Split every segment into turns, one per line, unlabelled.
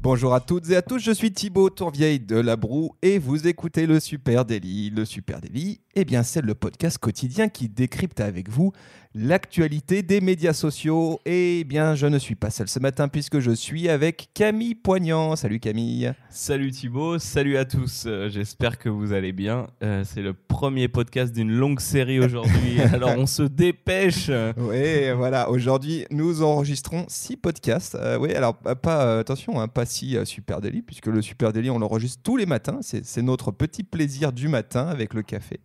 Bonjour à toutes et à tous, je suis Thibaut Tourvieille de La Broue et vous écoutez le Super Délit. Le Super Délit, eh bien, c'est le podcast quotidien qui décrypte avec vous l'actualité des médias sociaux. Et eh bien, je ne suis pas seul ce matin puisque je suis avec Camille Poignant. Salut Camille.
Salut Thibaut, salut à tous. Euh, J'espère que vous allez bien. Euh, c'est le premier podcast d'une longue série aujourd'hui, alors on se dépêche.
Oui, voilà. Aujourd'hui, nous enregistrons six podcasts. Euh, oui, alors pas attention, hein, pas euh, Super Délit puisque le Super Délit, on l'enregistre tous les matins. C'est notre petit plaisir du matin avec le café.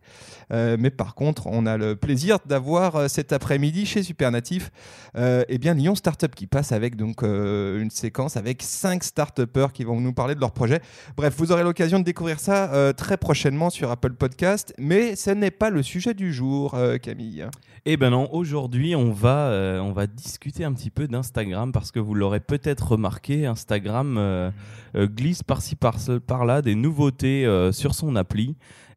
Euh, mais par contre, on a le plaisir d'avoir euh, cet après-midi chez Supernatif euh, eh bien Lyon Startup qui passe avec donc euh, une séquence avec cinq start-upers qui vont nous parler de leur projet. Bref, vous aurez l'occasion de découvrir ça très prochainement sur Apple Podcast, mais ce n'est pas le sujet du jour, Camille.
Eh ben non, aujourd'hui on va on va discuter un petit peu d'Instagram parce que vous l'aurez peut-être remarqué, Instagram euh, euh, glisse par-ci par- par-là des nouveautés euh, sur son appli.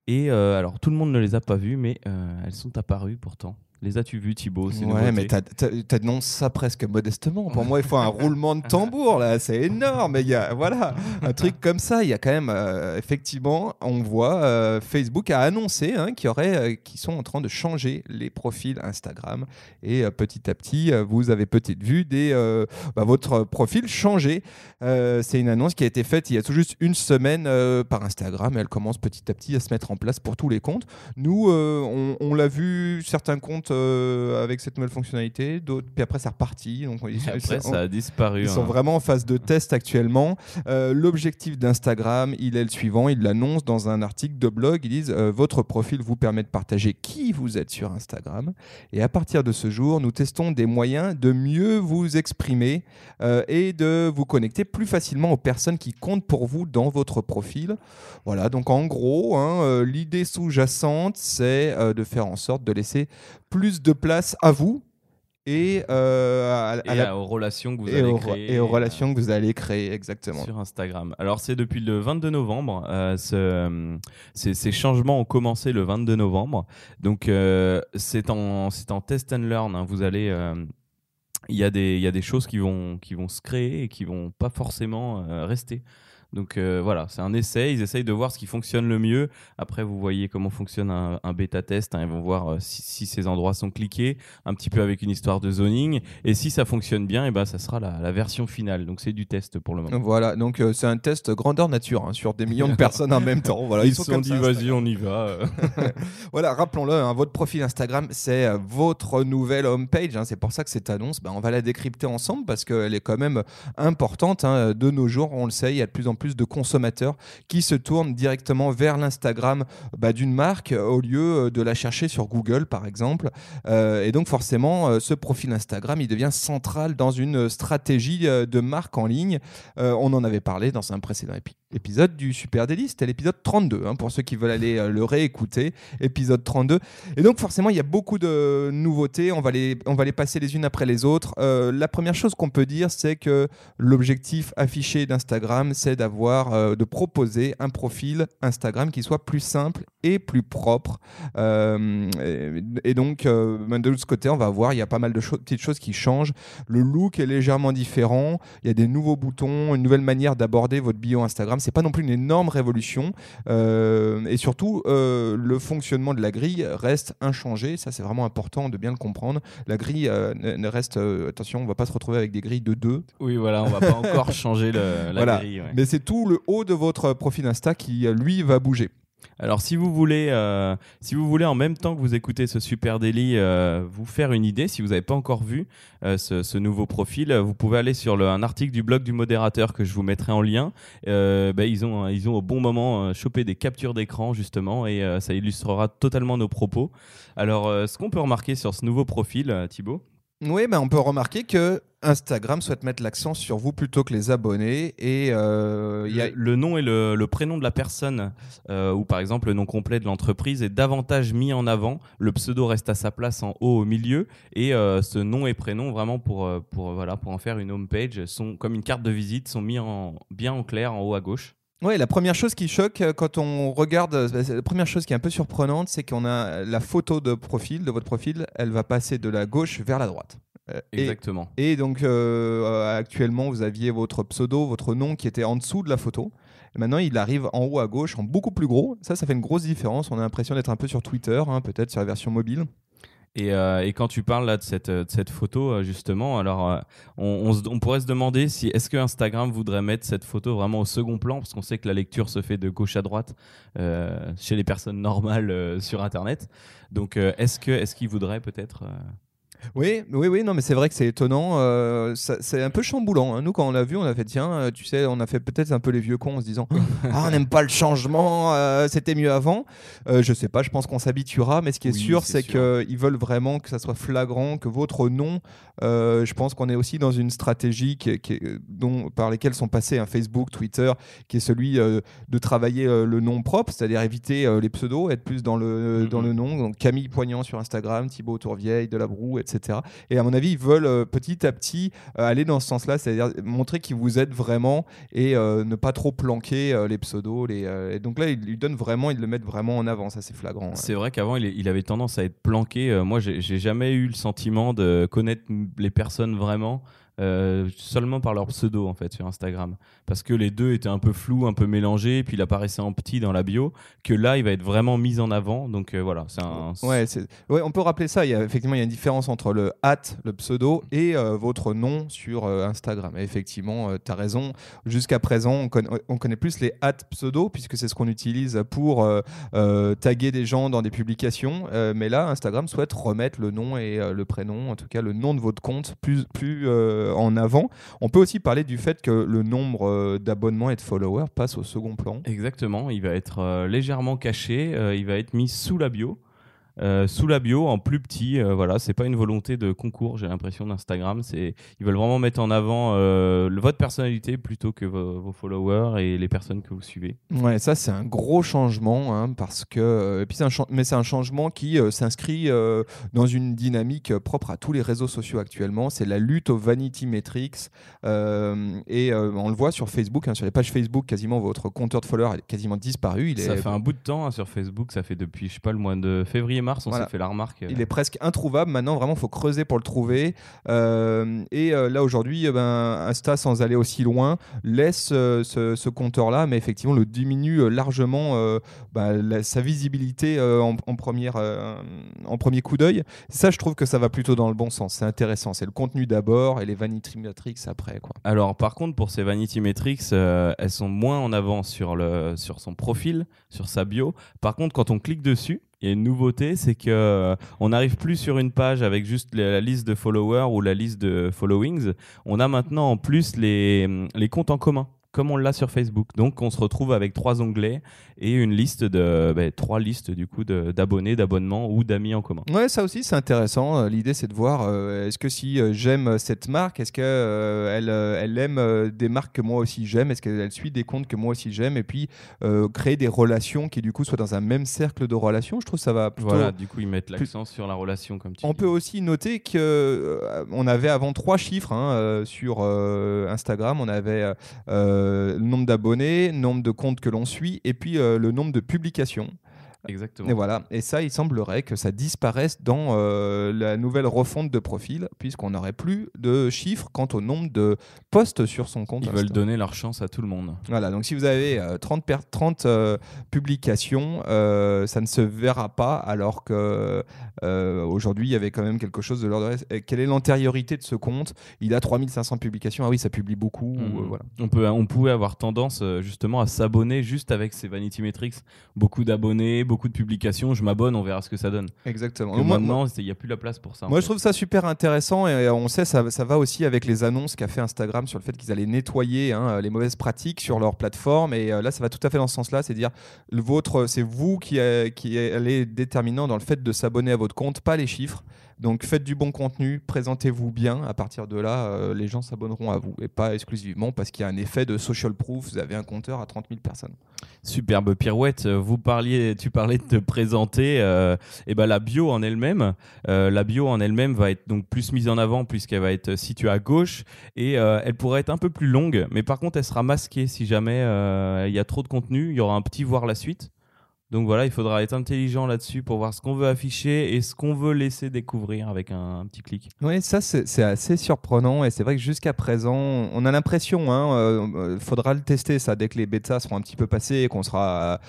Et alors tout le monde ne les a pas vues, mais elles sont apparues pourtant. Les as-tu vues, Thibaut
Ouais, mais t'annonces ça presque modestement. Pour moi, il faut un roulement de tambour, là. C'est énorme. Il y a, voilà, un truc comme ça. Il y a quand même, euh, effectivement, on voit, euh, Facebook a annoncé hein, euh, qu'ils sont en train de changer les profils Instagram. Et euh, petit à petit, euh, vous avez peut-être vu des, euh, bah, votre profil changer. Euh, c'est une annonce qui a été faite il y a tout juste une semaine euh, par Instagram. Et elle commence petit à petit à se mettre en place pour tous les comptes. Nous, euh, on, on l'a vu, certains comptes euh, avec cette nouvelle fonctionnalité, d'autres, puis après c'est reparti. Donc,
Après, ça a disparu.
ils sont
hein.
vraiment en phase de test actuellement. Euh, L'objectif d'Instagram, il est le suivant. Ils l'annoncent dans un article de blog. Ils disent euh, Votre profil vous permet de partager qui vous êtes sur Instagram. Et à partir de ce jour, nous testons des moyens de mieux vous exprimer et de vous connecter plus facilement aux personnes qui comptent pour vous dans votre profil. Voilà, donc en gros, hein, l'idée sous-jacente, c'est de faire en sorte de laisser plus de place à vous et, euh, à, à
Et
la-
à- aux relations que vous
et,
allez créer.
et aux
euh,
relations que vous allez créer, exactement.
Sur Instagram. Alors c'est depuis le 22 novembre. euh, ce- ces, ces changements ont commencé le 22 novembre. Donc euh, c'est en, test and learn. hein. Vous allez, il y a des, il y a des choses qui vont, qui vont se créer et qui vont pas forcément euh, rester. Donc euh, voilà, c'est un essai. Ils essayent de voir ce qui fonctionne le mieux. Après, vous voyez comment fonctionne un, un bêta test. hein. Ils vont voir euh, si, si ces endroits sont cliqués, un petit peu avec une histoire de zoning. Et si ça fonctionne bien, et ben ça sera la, la version finale. Donc c'est du test pour le moment.
Voilà, donc euh, c'est un test grandeur nature hein, sur des millions de personnes en même temps. Voilà,
ils
sont
sont dit, vas-y, on y va.
Voilà, rappelons-le, hein, votre profil Instagram, c'est votre nouvelle homepage. c'est pour ça que cette annonce, ben, on va la décrypter ensemble parce qu'elle est quand même importante. De nos jours, on le sait, il y a de plus en plus de consommateurs qui se tournent directement vers l'Instagram bah, d'une marque euh, au lieu euh, de la chercher sur Google, par exemple. Euh, et donc, forcément, ce profil Instagram, il devient central dans une stratégie de marque en ligne. On en avait parlé dans un précédent épi- épisode du Super Daily, c'était l'épisode 32, hein, pour ceux qui veulent aller euh, le réécouter, épisode 32. Et donc forcément, il y a beaucoup de nouveautés, on va les, on va les passer les unes après les autres. Euh, la première chose qu'on peut dire, c'est que l'objectif affiché d'Instagram, c'est d'avoir, euh, de proposer un profil Instagram qui soit plus simple et plus propre. Et, donc, de l'autre côté, on va voir, il y a pas mal de petites choses qui changent. Le look est légèrement différent. Il y a des nouveaux boutons, une nouvelle manière d'aborder votre bio Instagram. C'est pas non plus une énorme révolution. Euh, et surtout, euh, le fonctionnement de la grille reste inchangé. Ça, c'est vraiment important de bien le comprendre. La grille euh, ne reste. attention, on va pas se retrouver avec des grilles de 2.
Oui, voilà, on va pas encore changer le- la
Voilà.
grille. ouais.
Mais c'est tout le haut de votre profil Insta qui, lui, va bouger.
Alors, si vous voulez, euh, si vous voulez en même temps que vous écoutez ce super délit, euh, vous faire une idée, si vous n'avez pas encore vu euh, ce, nouveau profil, vous pouvez aller sur un article du blog du modérateur que je vous mettrai en lien. Bah, ils ont, ils ont au bon moment chopé des captures d'écran justement, et ça illustrera totalement nos propos. Alors, ce qu'on peut remarquer sur ce nouveau profil, Thibaut?
Oui, ben on peut remarquer que Instagram souhaite mettre l'accent sur vous plutôt que les abonnés. Et euh.
Le, nom et le, prénom de la personne, euh, ou par exemple le nom complet de l'entreprise, est davantage mis en avant. Le pseudo reste à sa place en haut au milieu, et euh, ce nom et prénom, vraiment pour, pour, voilà, pour en faire une homepage, sont comme une carte de visite, sont mis en, bien en clair en haut à gauche.
Ouais, la première chose qui choque euh, quand on regarde, euh, la première chose qui est un peu surprenante, c'est qu'on a la photo de profil, de votre profil, elle va passer de la gauche vers la droite. Euh, et-
Exactement.
Et, donc euh, actuellement, vous aviez votre pseudo, votre nom qui était en dessous de la photo. Et maintenant, il arrive en haut à gauche, en beaucoup plus gros. Ça, ça fait une grosse différence. On a l'impression d'être un peu sur Twitter, hein, peut-être sur la version mobile.
Et, euh, et quand tu parles là de cette, photo, euh, justement, alors euh, on, pourrait se demander si est-ce que Instagram voudrait mettre cette photo vraiment au second plan, parce qu'on sait que la lecture se fait de gauche à droite chez les personnes normales sur Internet. Donc est-ce que est-ce qu'ils voudraient peut-être
Oui, oui, oui, non, mais c'est vrai que c'est étonnant. euh, c'est un peu chamboulant. hein. Nous, quand on l'a vu, on a fait tiens, euh, tu sais, on a fait peut-être un peu les vieux cons en se disant ah, on n'aime pas le changement, euh, c'était mieux avant. Euh, je sais pas, je pense qu'on s'habituera, mais ce qui est
Oui,
sûr,
c'est
qu'ils veulent vraiment que ça soit flagrant, que votre nom. je pense qu'on est aussi dans une stratégie qui, dont, par lesquelles sont passés un Facebook, Twitter, qui est celui de travailler le nom propre, c'est-à-dire éviter les pseudos, être plus dans le, dans le nom. Donc Camille Poignant sur Instagram, Thibaut Tourvieille, Delabroue, etc. Et à mon avis, ils veulent euh, petit à petit euh, aller dans ce sens-là, c'est-à-dire montrer qu'ils vous aident vraiment et euh, ne pas trop planquer les pseudos. Et donc là, ils lui donnent vraiment, ils le mettent vraiment en avant, ça c'est flagrant.
C'est vrai qu'avant, il, il avait tendance à être planqué. Moi, j'ai jamais eu le sentiment de connaître les personnes vraiment. Euh, seulement par leur pseudo en fait sur Instagram parce que les deux étaient un peu flous un peu mélangés puis il apparaissait en petit dans la bio que là il va être vraiment mis en avant donc euh, voilà c'est un
Ouais, ouais, on peut rappeler ça. Il y a, effectivement, il y a une différence entre le at, le pseudo, et euh, votre nom sur Instagram. Et effectivement, tu as raison. Jusqu'à présent, on, conna- on connaît plus les at pseudo, puisque c'est ce qu'on utilise pour taguer des gens dans des publications. Mais là, Instagram souhaite remettre le nom et le prénom, en tout cas le nom de votre compte, plus, plus euh, en avant. On peut aussi parler du fait que le nombre euh, d'abonnements et de followers passe au second plan.
Exactement, il va être euh, légèrement caché, il va être mis sous la bio. Euh, sous la bio en plus petit euh, voilà c'est pas une volonté de concours j'ai l'impression d'Instagram c'est ils veulent vraiment mettre en avant euh, votre personnalité plutôt que vos, vos followers et les personnes que vous suivez
Ouais, ça c'est un gros changement hein, parce que euh, et puis un mais c'est un changement qui s'inscrit dans une dynamique propre à tous les réseaux sociaux actuellement. C'est la lutte aux vanity metrics et on le voit sur Facebook, hein, sur les pages Facebook, quasiment votre compteur de followers est quasiment disparu. Il
ça
est
fait un bout de temps hein, sur Facebook ça fait depuis je sais pas le mois de février mars on
Voilà.
s'est fait la remarque euh,
Il est presque introuvable maintenant, vraiment, il faut creuser pour le trouver. Euh, et euh, là, aujourd'hui, eh ben, Insta, sans aller aussi loin, laisse euh, ce, ce compteur-là, mais effectivement, le diminue euh, largement euh, bah, la- sa visibilité euh, en, en première, euh, en premier coup d'œil. Ça, je trouve que ça va plutôt dans le bon sens. C'est intéressant. C'est le contenu d'abord et les vanity metrics après. Quoi.
Alors, par contre, pour ces Vanity Metrics, euh, elles sont moins en avant sur, le, sur son profil, sur sa bio. Par contre, quand on clique dessus, il y a une nouveauté, c'est que euh, on n'arrive plus sur une page avec juste la, la liste de followers ou la liste de followings. On a maintenant en plus les, les comptes en commun, comme on l'a sur Facebook. Donc, on se retrouve avec trois onglets et une liste de ben, trois listes du coup d'abonnés, d'abonnements ou d'amis en commun.
Ouais, ça aussi c'est intéressant. Euh, L'idée c'est de voir euh, est-ce que si euh, j'aime cette marque, est-ce que euh, elle, elle aime des marques que moi aussi j'aime, est-ce qu'elle suit des comptes que moi aussi j'aime, et puis euh, créer des relations qui du coup soient dans un même cercle de relations. Je trouve que ça va plutôt.
Voilà, du coup, ils mettent l'accent sur la relation, comme tu
On
dis.
peut aussi noter que euh, on avait avant trois chiffres hein, euh, sur euh, Instagram. On avait le nombre d'abonnés, le nombre de comptes que l'on suit, et puis euh, le nombre de publications.
Exactement.
Et voilà. Et ça, il semblerait que ça disparaisse dans euh, la nouvelle refonte de profil, puisqu'on n'aurait plus de chiffres quant au nombre de posts sur son compte.
Ils veulent donner leur chance à tout le monde.
Voilà, donc si vous avez euh, 30, per- 30 euh, publications, euh, ça ne se verra pas, alors que aujourd'hui, il y avait quand même quelque chose de l'ordre. Quelle est l'antériorité de ce compte? Il a 3500 publications. Ah oui, ça publie beaucoup. Voilà.
On, peut, on pouvait avoir tendance justement à s'abonner juste avec ces Vanity Metrics. Beaucoup d'abonnés, beaucoup de publications. Je m'abonne, on verra ce que ça donne.
Exactement. Moi-
maintenant, il n'y a plus la place pour ça.
Moi,
fait.
je trouve ça super intéressant et euh, on sait ça, ça va aussi avec les annonces qu'a fait Instagram sur le fait qu'ils allaient nettoyer hein, les mauvaises pratiques sur leur plateforme et euh, là, ça va tout à fait dans ce sens-là, c'est dire le vôtre, c'est vous qui, euh, qui allez déterminant dans le fait de s'abonner à votre compte, pas les chiffres. Donc faites du bon contenu, présentez-vous bien. À partir de là, euh, les gens s'abonneront à vous et pas exclusivement parce qu'il y a un effet de social proof. Vous avez un compteur à 30 000 personnes.
Superbe pirouette. Vous parliez, tu parlais de te présenter. Euh, et ben la bio en elle-même, euh, la bio en elle-même va être plus mise en avant puisqu'elle va être située à gauche et elle pourrait être un peu plus longue, mais par contre elle sera masquée si jamais il y a trop de contenu. Il y aura un petit voir la suite. Donc voilà, il faudra être intelligent là-dessus pour voir ce qu'on veut afficher et ce qu'on veut laisser découvrir avec un, petit clic.
Oui, ça c'est assez surprenant et c'est vrai que jusqu'à présent, on a l'impression, il hein, euh, euh, faudra le tester ça dès que les bêtas seront un petit peu passés et qu'on sera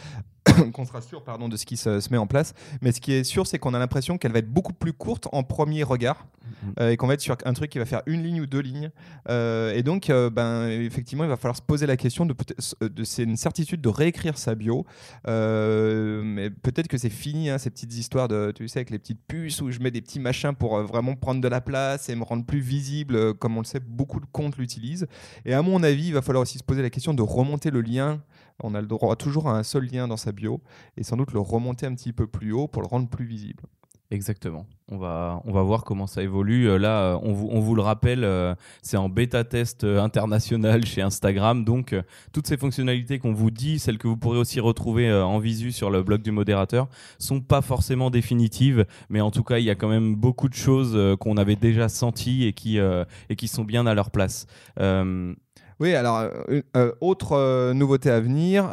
qu'on sera sûr pardon, de ce qui se, met en place. Mais ce qui est sûr, c'est qu'on a l'impression qu'elle va être beaucoup plus courte en premier regard mhm. euh, et qu'on va être sur un truc qui va faire une ligne ou deux lignes. Euh, et donc, euh, ben, effectivement, il va falloir se poser la question de, de c'est une certitude de réécrire sa bio. mais peut-être que c'est fini, hein, ces petites histoires de, tu sais, avec les petites puces où je mets des petits machins pour vraiment prendre de la place et me rendre plus visible. Comme on le sait, beaucoup de comptes l'utilisent. Et à mon avis, il va falloir aussi se poser la question de remonter le lien on a le droit toujours à un seul lien dans sa bio et sans doute le remonter un petit peu plus haut pour le rendre plus visible.
Exactement. On va, on va voir comment ça évolue. Euh, là, euh, on vous, on vous le rappelle, euh, c'est en bêta test international chez Instagram. Donc, toutes ces fonctionnalités qu'on vous dit, celles que vous pourrez aussi retrouver en visu sur le blog du modérateur, sont pas forcément définitives. Mais en tout cas, il y a quand même beaucoup de choses qu'on avait déjà senties et qui, et qui sont bien à leur place.
Oui, alors, euh, euh, autre euh, nouveauté à venir,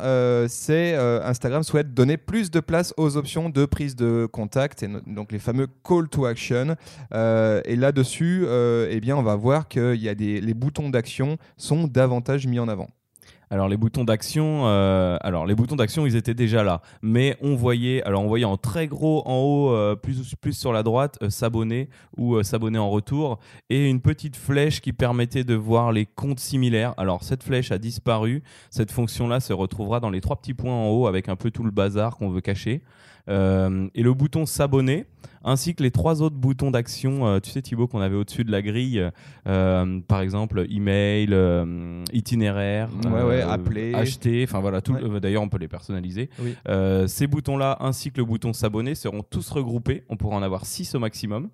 c'est Instagram souhaite donner plus de place aux options de prise de contact, et donc les fameux call to action. et là-dessus, eh bien, on va voir que y a des, les boutons d'action sont davantage mis en avant.
Alors les boutons d'action, euh, alors les boutons d'action, ils étaient déjà là, mais on voyait, alors voyait en très gros en haut, euh, plus plus sur la droite, euh, s'abonner ou s'abonner en retour, et une petite flèche qui permettait de voir les comptes similaires. Alors cette flèche a disparu, cette fonction-là se retrouvera dans les trois petits points en haut avec un peu tout le bazar qu'on veut cacher. Euh, et le bouton s'abonner, ainsi que les trois autres boutons d'action, euh, tu sais Thibaut, qu'on avait au-dessus de la grille, euh, par exemple email, itinéraire,
appeler,
acheter, enfin voilà, d'ailleurs on peut les personnaliser. ces boutons-là, ainsi que le bouton s'abonner, seront tous regroupés, on pourra en avoir six au maximum.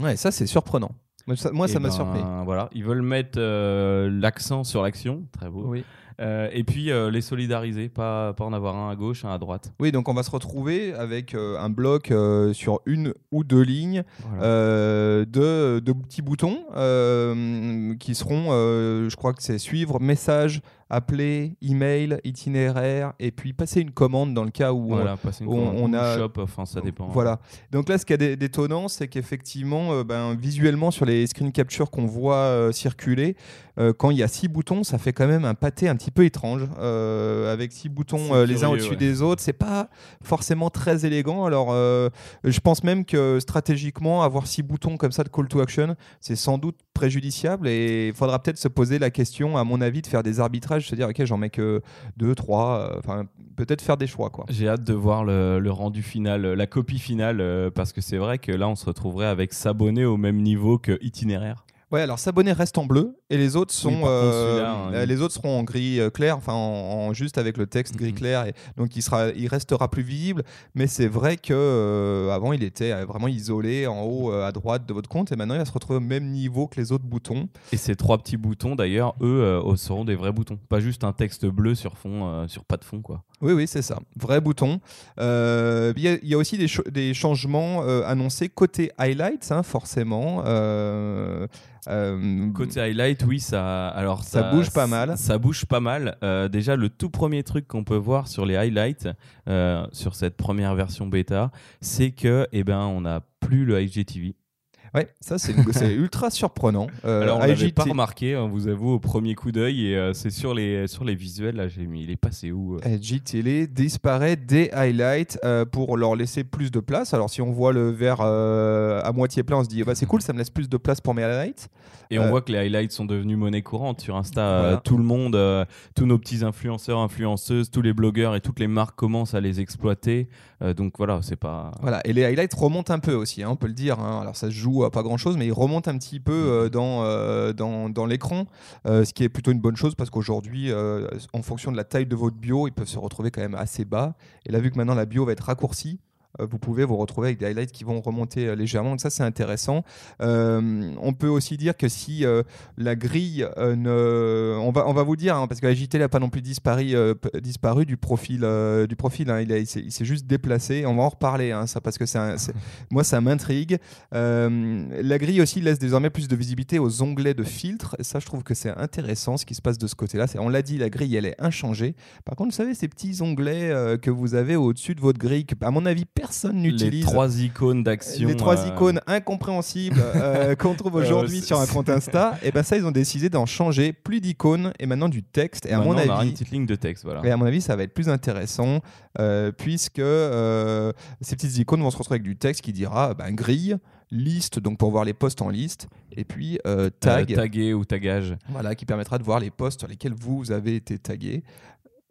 Ouais, ça c'est surprenant. Moi, ça
eh
m'a surpris.
Voilà, ils veulent mettre l'accent sur l'action, très beau. Oui. Euh, et puis euh, les solidariser, pas, pas en avoir un à gauche, un à droite.
Oui, donc on va se retrouver avec euh, un bloc sur une ou deux lignes de, de, petits boutons qui seront, je crois que c'est suivre, message, appeler, email, itinéraire, et puis passer une commande dans le cas où
on, a. Shop, enfin ça dépend.
Voilà. Donc là, ce qui est d'étonnant, c'est qu'effectivement, euh, ben, visuellement sur les screen captures qu'on voit euh, circuler, euh, quand il y a six boutons, ça fait quand même un pâté un petit peu étrange, avec six boutons les uns au-dessus des autres. C'est pas forcément très élégant. Alors, je pense même que stratégiquement, avoir six boutons comme ça de call to action, c'est sans doute préjudiciable et il faudra peut-être se poser la question, à mon avis, de faire des arbitrages, se dire, ok, j'en mets que deux, trois, euh, enfin, peut-être faire des choix. quoi.
J'ai hâte de voir le, rendu final, la copie finale, euh, parce que c'est vrai que là, on se retrouverait avec s'abonner au même niveau que itinéraire.
Ouais, alors s'abonner reste en bleu et les autres sont euh, hein, les autres seront en gris euh, clair, enfin en, juste avec le texte gris clair et donc il sera il restera plus visible. Mais c'est vrai que euh, avant il était vraiment isolé en haut à droite de votre compte et maintenant il va se retrouver au même niveau que les autres boutons.
Et ces trois petits boutons d'ailleurs, eux seront des vrais boutons, pas juste un texte bleu sur fond sur pas de fond quoi.
Oui oui c'est ça, vrai bouton. Il y, a aussi des, des changements annoncés côté highlights hein, forcément.
Euh, Côté highlight, oui, ça, alors
ça, bouge pas mal.
Ça bouge pas mal. Euh, déjà, le tout premier truc qu'on peut voir sur les highlights, euh, sur cette première version bêta, c'est que, eh ben, on n'a plus le IGTV.
Ouais, ça c'est ultra surprenant.
Euh, Alors on l'avait pas remarqué, hein, vous avoue, au premier coup d'œil, et euh, c'est sur les, sur les visuels, là j'ai mis, il est passé où
euh disparaît des highlights euh, pour leur laisser plus de place. Alors si on voit le verre à moitié plein, on se dit bah, c'est cool, ça me laisse plus de place pour mes highlights.
Et on voit que les highlights sont devenus monnaie courante sur Insta. tout le monde, tous nos petits influenceurs, influenceuses, tous les blogueurs et toutes les marques commencent à les exploiter. Donc voilà, c'est pas.
Voilà, et les highlights remontent un peu aussi, hein, on peut le dire. Hein. Alors ça se joue pas grand chose, mais il remonte un petit peu euh, dans, euh, dans, dans l'écran, euh, ce qui est plutôt une bonne chose parce qu'aujourd'hui, en fonction de la taille de votre bio, ils peuvent se retrouver quand même assez bas. Et là, vu que maintenant la bio va être raccourcie, euh, vous pouvez vous retrouver avec des highlights qui vont remonter euh, légèrement. Donc ça, c'est intéressant. Euh, on peut aussi dire que si euh, la grille euh, ne, on va, on va vous dire, hein, parce que la JTL n'a pas non plus disparu, euh, disparu du profil, euh, du profil. hein. il, s'est juste déplacé. On va en reparler, hein, ça, parce que un- moi, ça m'intrigue. Euh, la grille aussi laisse désormais plus de visibilité aux onglets de filtre. Et ça, je trouve que c'est intéressant ce qui se passe de ce côté-là. On l'a dit, la grille, elle est inchangée. Par contre, vous savez, ces petits onglets euh, que vous avez au-dessus de votre grille, que, à mon avis, personne
Les
n'utilise.
trois icônes d'action.
Les trois
euh,
icônes incompréhensibles euh, qu'on trouve aujourd'hui sur un compte Insta, et ben ça, ils ont décidé d'en changer. Plus d'icônes et maintenant du texte. Et à
maintenant,
mon
on aura une
avis,
petite ligne de texte, voilà.
et à mon avis, ça va être plus intéressant euh, puisque euh, ces petites icônes vont se retrouver avec du texte qui dira ben, grille, liste, donc pour voir les posts en liste, et puis euh,
Euh,
tag,
tagué ou tagage.
voilà, qui permettra de voir les posts sur lesquels vous avez été tagué.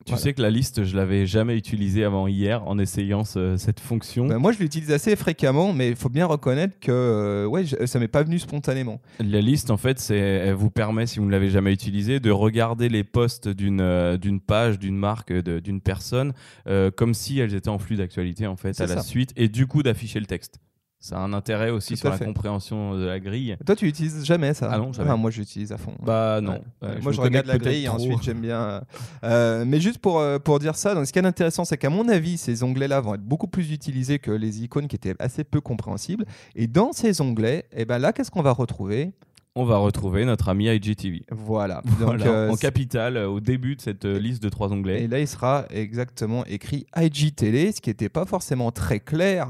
Tu
Voilà.
sais que la liste, je l'avais jamais utilisée avant hier en essayant ce- cette fonction.
Ben, moi, je l'utilise assez fréquemment, mais il faut bien reconnaître que euh, ouais, je- ça m'est pas venu spontanément.
La liste, en fait, c'est, elle vous permet, si vous ne l'avez jamais utilisée, de regarder les posts d'une euh, d'une page, d'une marque, de- d'une personne, euh, comme si elles étaient en flux d'actualité, en fait,
C'est
à la suite, et du coup d'afficher le texte. Ça a un intérêt aussi
Tout
sur la
fait.
compréhension de la grille.
Toi, tu utilises jamais ça
Ah non, jamais.
moi, j'utilise à fond.
Bah non.
Ouais.
Euh,
moi, je regarde la grille et ensuite j'aime bien. euh, euh, mais juste pour, euh, pour dire ça, donc, ce qui est intéressant, c'est qu'à mon avis, ces onglets-là vont être beaucoup plus utilisés que les icônes qui étaient assez peu compréhensibles. Et dans ces onglets, et ben là, qu'est-ce qu'on va retrouver?
On va retrouver notre ami IGTV.
Voilà. Donc,
Voilà,
euh,
en capital, euh, au début de cette euh, liste de trois onglets.
Et là, il sera exactement écrit IGTV, ce qui n'était pas forcément très clair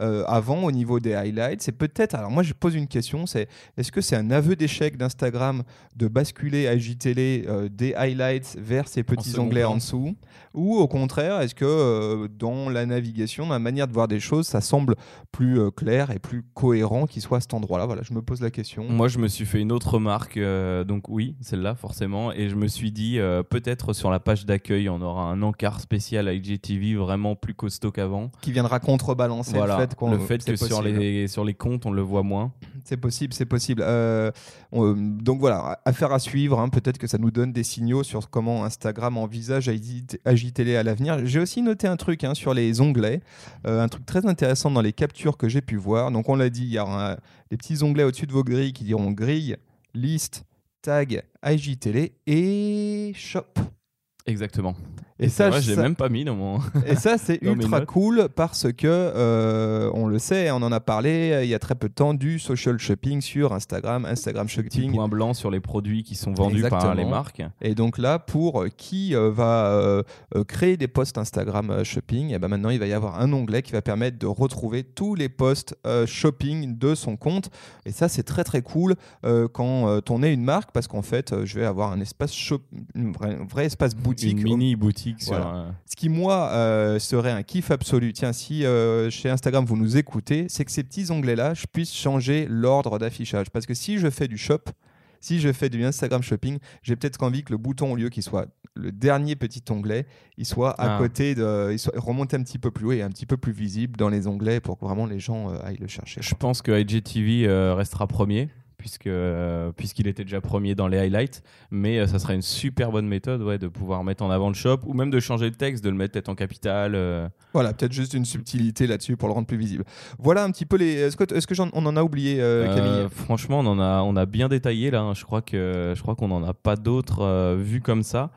avant au niveau des highlights. C'est peut-être. Alors, moi, je pose une question c'est est-ce que c'est un aveu d'échec d'Instagram de basculer IGTV des highlights vers ces petits onglets en dessous? Ou au contraire, est-ce que dans la navigation, dans la manière de voir des choses, ça semble plus clair et plus cohérent qu'il soit à cet endroit-là? Voilà, je me pose la question.
Moi, je me suis fait une autre remarque, euh, donc oui, celle-là, forcément, et je me suis dit, euh, peut-être sur la page d'accueil, on aura un encart spécial IGTV vraiment plus costaud qu'avant.
Qui viendra contrebalancer
Voilà,
le fait, qu'on-
le fait que sur
possible.
les, sur les comptes, on le voit moins.
C'est possible, c'est possible. Euh, on- donc voilà, affaire à suivre. hein. Peut-être que ça nous donne des signaux sur comment Instagram envisage AJTL à l'avenir. J'ai aussi noté un truc hein, sur les onglets, un truc très intéressant dans les captures que j'ai pu voir. Donc on l'a dit, il y aura un- des petits onglets au-dessus de vos grilles qui diront grille, liste, tag, IGTL et shop.
Exactement.
Et, ça,
ça, je l'ai
ça-
même pas mis dans mon.
et ça, c'est ultra cool parce que, euh, on le sait, on en a parlé euh, il y a très peu de temps du social shopping sur Instagram, Instagram shopping.
point blanc sur les produits qui sont vendus par les marques.
Et donc là, pour euh, qui va euh, créer des posts Instagram shopping, et ben maintenant il va y avoir un onglet qui va permettre de retrouver tous les posts euh, shopping de son compte. Et ça, c'est très très cool quand on est une marque parce qu'en fait, je vais avoir un espace shop, un vrai, un vrai espace boutique.
Une mini boutique sur.
Voilà. Ce qui, moi, euh, serait un kiff absolu. Tiens, si euh, chez Instagram vous nous écoutez, c'est que ces petits onglets-là, je puisse changer l'ordre d'affichage. Parce que si je fais du shop, si je fais du Instagram shopping, j'ai peut-être envie que le bouton, au lieu qu'il soit le dernier petit onglet, il soit à
Ah.
côté de. Il soit remonté un petit peu plus haut et un petit peu plus visible dans les onglets pour que vraiment les gens euh, aillent le chercher.
Je pense que IGTV restera premier. Puisque, euh, puisqu'il était déjà premier dans les highlights, mais euh, ça serait une super bonne méthode ouais, de pouvoir mettre en avant le shop ou même de changer le texte, de le mettre peut-être en capital. euh,
Voilà, peut-être juste une subtilité là-dessus pour le rendre plus visible. Voilà un petit peu les. Est-ce que, est-ce que j'en- on en a oublié, Camille?
franchement, on en a, on a bien détaillé là. hein. Je crois que, je crois qu'on n'en a pas d'autres vus comme ça.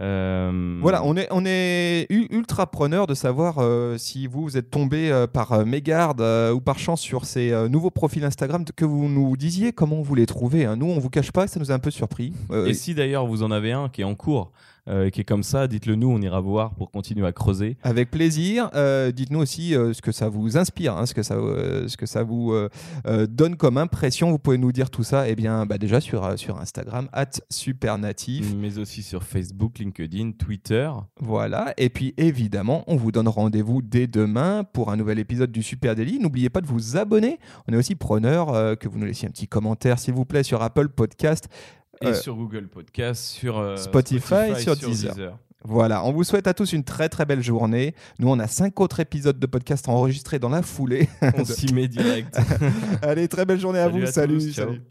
Euh,
Voilà, on est, on est ultra preneur de savoir euh, si vous, vous êtes tombé euh, par mégarde ou par chance sur ces nouveaux profils Instagram, que vous nous disiez comment vous les trouvez. hein. Nous, on vous cache pas, ça nous a un peu surpris.
Et si d'ailleurs vous en avez un qui est en cours, euh, qui est comme ça, dites-le nous, on ira voir pour continuer à creuser.
Avec plaisir. Euh, Dites-nous aussi euh, ce que ça vous inspire, hein, ce, que ça, ce que ça vous donne comme impression. Vous pouvez nous dire tout ça eh bien, bah, déjà sur, sur Instagram, at supernatif.
Mais aussi sur Facebook, LinkedIn, Twitter.
Voilà. Et puis évidemment, on vous donne rendez-vous dès demain pour un nouvel épisode du Super Daily. N'oubliez pas de vous abonner. On est aussi preneur que vous nous laissiez un petit commentaire, s'il vous plaît, sur Apple Podcast.
Et
Euh,
sur Google Podcast, sur euh,
Spotify, sur Deezer. Voilà. On vous souhaite à tous une très très belle journée. Nous, on a cinq autres épisodes de podcast enregistrés dans la foulée.
On s'y met direct.
Allez, très belle journée à
Salut
vous.
à
salut.
tous,
salut.